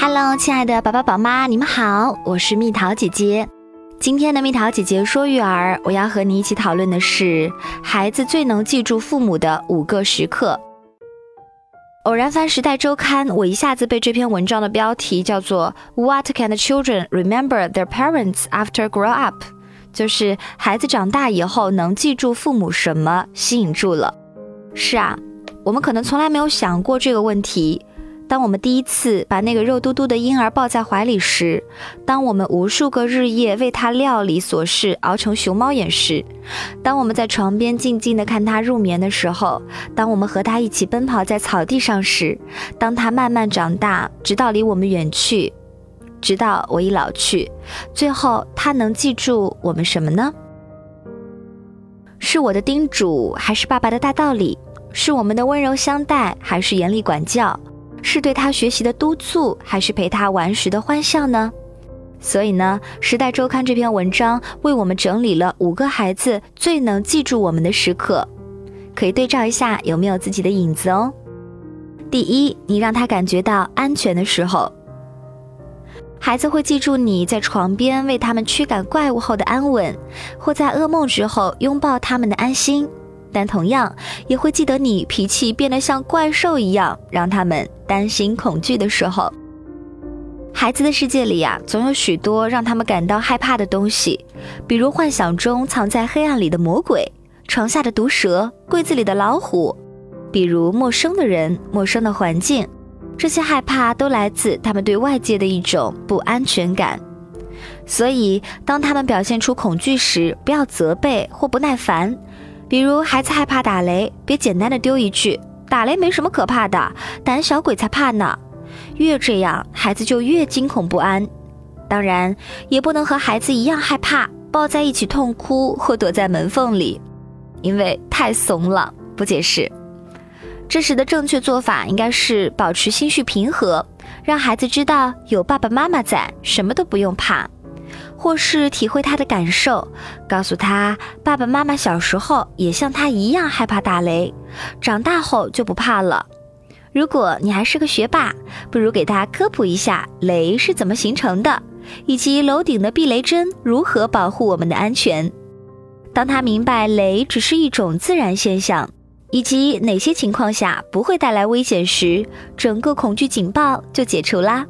Hello，亲爱的宝宝宝妈，你们好，我是蜜桃姐姐。今天的蜜桃姐姐说育儿，我要和你一起讨论的是孩子最能记住父母的五个时刻。偶然翻《时代周刊》，我一下子被这篇文章的标题叫做 “What can the children remember their parents after grow up？” 就是孩子长大以后能记住父母什么，吸引住了。是啊，我们可能从来没有想过这个问题。当我们第一次把那个肉嘟嘟的婴儿抱在怀里时，当我们无数个日夜为他料理琐事熬成熊猫眼时，当我们在床边静静地看他入眠的时候，当我们和他一起奔跑在草地上时，当他慢慢长大，直到离我们远去，直到我已老去，最后他能记住我们什么呢？是我的叮嘱，还是爸爸的大道理？是我们的温柔相待，还是严厉管教？是对他学习的督促，还是陪他玩时的欢笑呢？所以呢，《时代周刊》这篇文章为我们整理了五个孩子最能记住我们的时刻，可以对照一下有没有自己的影子哦。第一，你让他感觉到安全的时候，孩子会记住你在床边为他们驱赶怪物后的安稳，或在噩梦之后拥抱他们的安心。但同样也会记得你脾气变得像怪兽一样，让他们担心恐惧的时候。孩子的世界里呀，总有许多让他们感到害怕的东西，比如幻想中藏在黑暗里的魔鬼，床下的毒蛇，柜子里的老虎，比如陌生的人、陌生的环境。这些害怕都来自他们对外界的一种不安全感。所以，当他们表现出恐惧时，不要责备或不耐烦。比如孩子害怕打雷，别简单的丢一句“打雷没什么可怕的，胆小鬼才怕呢”，越这样孩子就越惊恐不安。当然，也不能和孩子一样害怕，抱在一起痛哭或躲在门缝里，因为太怂了。不解释，这时的正确做法应该是保持心绪平和，让孩子知道有爸爸妈妈在，什么都不用怕。或是体会他的感受，告诉他爸爸妈妈小时候也像他一样害怕打雷，长大后就不怕了。如果你还是个学霸，不如给他科普一下雷是怎么形成的，以及楼顶的避雷针如何保护我们的安全。当他明白雷只是一种自然现象，以及哪些情况下不会带来危险时，整个恐惧警报就解除啦。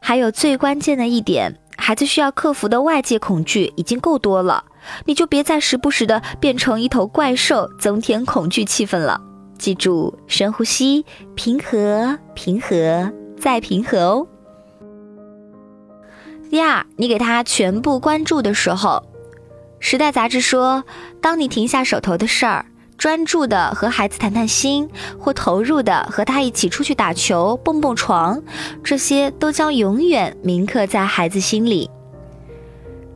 还有最关键的一点。孩子需要克服的外界恐惧已经够多了，你就别再时不时的变成一头怪兽，增添恐惧气氛了。记住，深呼吸，平和，平和，再平和哦。第二，你给他全部关注的时候，《时代》杂志说，当你停下手头的事儿。专注的和孩子谈谈心，或投入的和他一起出去打球、蹦蹦床，这些都将永远铭刻在孩子心里。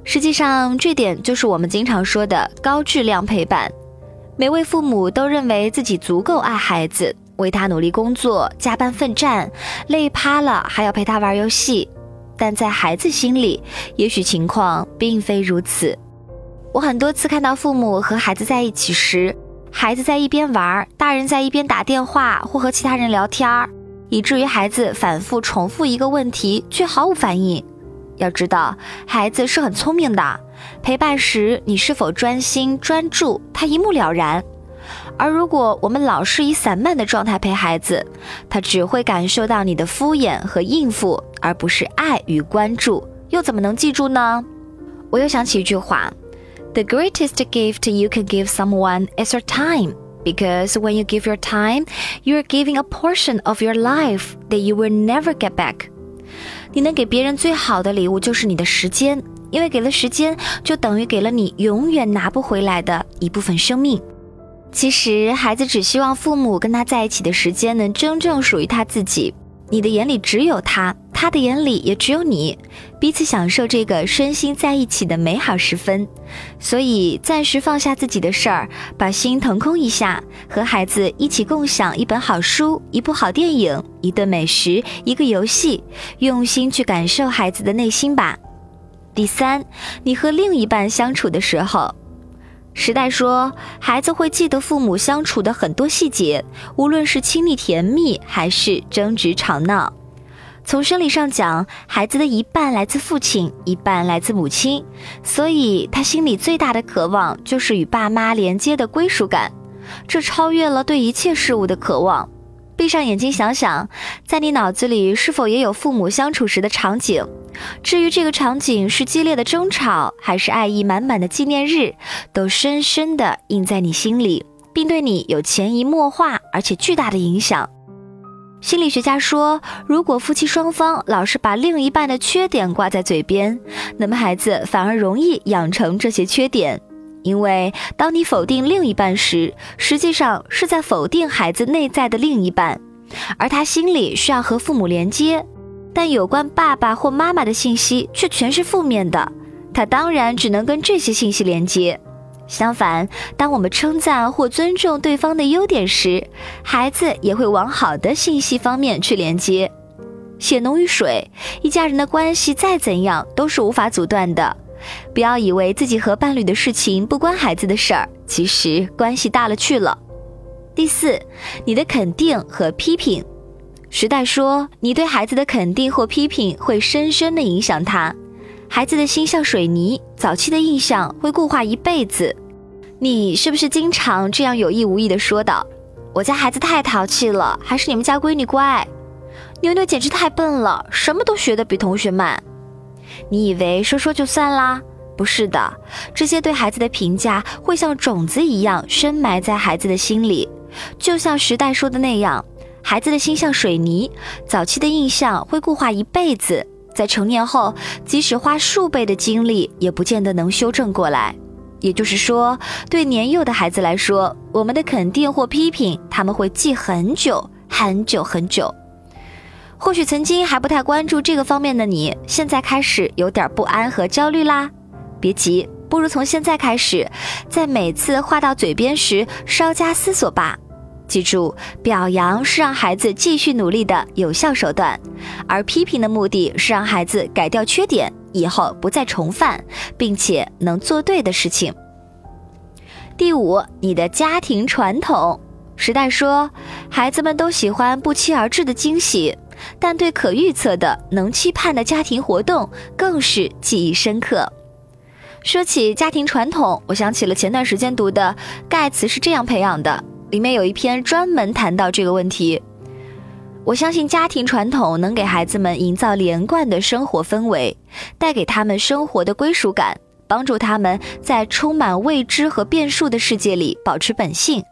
实际上，这点就是我们经常说的高质量陪伴。每位父母都认为自己足够爱孩子，为他努力工作、加班奋战，累趴了还要陪他玩游戏。但在孩子心里，也许情况并非如此。我很多次看到父母和孩子在一起时，孩子在一边玩，大人在一边打电话或和其他人聊天儿，以至于孩子反复重复一个问题却毫无反应。要知道，孩子是很聪明的，陪伴时你是否专心专注，他一目了然。而如果我们老是以散漫的状态陪孩子，他只会感受到你的敷衍和应付，而不是爱与关注，又怎么能记住呢？我又想起一句话。The greatest gift you can give someone is your time, because when you give your time, you are giving a portion of your life that you will never get back. 你能给别人最好的礼物就是你的时间，因为给了时间，就等于给了你永远拿不回来的一部分生命。其实，孩子只希望父母跟他在一起的时间能真正属于他自己。你的眼里只有他， 他的眼里也只有你，彼此享受这个身心在一起的美好时分。所以，暂时放下自己的事儿，把心腾空一下，和孩子一起共享一本好书、一部好电影、一顿美食、一个游戏，用心去感受孩子的内心吧。第三，你和另一半相处的时候。时代说，孩子会记得父母相处的很多细节，无论是亲密甜蜜还是争执吵闹。从生理上讲，孩子的一半来自父亲，一半来自母亲，所以他心里最大的渴望就是与爸妈连接的归属感，这超越了对一切事物的渴望。闭上眼睛想想，在你脑子里是否也有父母相处时的场景？至于这个场景是激烈的争吵，还是爱意满满的纪念日，都深深地印在你心里，并对你有潜移默化而且巨大的影响。心理学家说，如果夫妻双方老是把另一半的缺点挂在嘴边，那么孩子反而容易养成这些缺点。因为当你否定另一半时，实际上是在否定孩子内在的另一半，而他心里需要和父母连接，但有关爸爸或妈妈的信息却全是负面的，他当然只能跟这些信息连接。相反，当我们称赞或尊重对方的优点时，孩子也会往好的信息方面去连接。血浓于水，一家人的关系再怎样都是无法阻断的。不要以为自己和伴侣的事情不关孩子的事儿，其实关系大了去了。第四，你的肯定和批评。时代说，你对孩子的肯定或批评会深深的影响他。孩子的心像水泥，早期的印象会固化一辈子。你是不是经常这样有意无意的说道：“我家孩子太淘气了，还是你们家闺女乖。”妞妞简直太笨了，什么都学得比同学慢。你以为说说就算啦？不是的，这些对孩子的评价会像种子一样深埋在孩子的心里。就像时代说的那样，孩子的心像水泥，早期的印象会固化一辈子。在成年后，即使花数倍的精力，也不见得能修正过来。也就是说，对年幼的孩子来说，我们的肯定或批评，他们会记很久很久很久。或许曾经还不太关注这个方面的你，现在开始有点不安和焦虑啦。别急，不如从现在开始，在每次话到嘴边时稍加思索吧。记住，表扬是让孩子继续努力的有效手段，而批评的目的是让孩子改掉缺点，以后不再重犯，并且能做对的事情。第五，你的家庭传统。时代说，孩子们都喜欢不期而至的惊喜，但对可预测的、能期盼的家庭活动更是记忆深刻。说起家庭传统，我想起了前段时间读的《盖茨是这样培养的》。里面有一篇专门谈到这个问题。我相信家庭传统能给孩子们营造连贯的生活氛围，带给他们生活的归属感，帮助他们在充满未知和变数的世界里保持本性。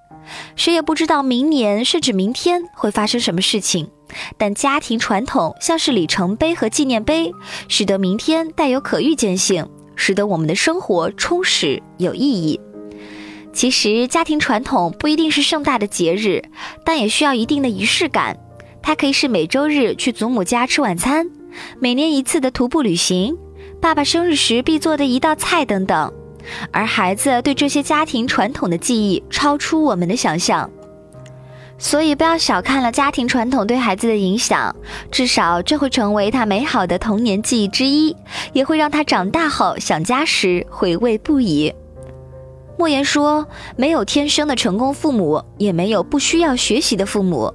谁也不知道明年甚至明天会发生什么事情，但家庭传统像是里程碑和纪念碑，使得明天带有可预见性，使得我们的生活充实有意义。其实，家庭传统不一定是盛大的节日，但也需要一定的仪式感。它可以是每周日去祖母家吃晚餐，每年一次的徒步旅行，爸爸生日时必做的一道菜等等。而孩子对这些家庭传统的记忆超出我们的想象，所以不要小看了家庭传统对孩子的影响，至少这会成为他美好的童年记忆之一，也会让他长大后想家时回味不已。莫言说：“没有天生的成功父母，也没有不需要学习的父母。”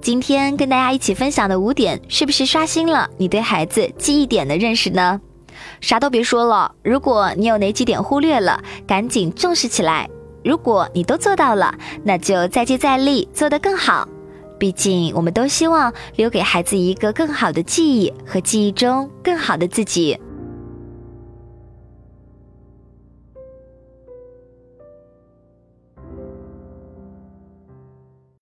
今天跟大家一起分享的五点，是不是刷新了你对孩子记忆点的认识呢？啥都别说了，如果你有哪几点忽略了，赶紧重视起来。如果你都做到了，那就再接再厉，做得更好。毕竟，我们都希望留给孩子一个更好的记忆和记忆中更好的自己。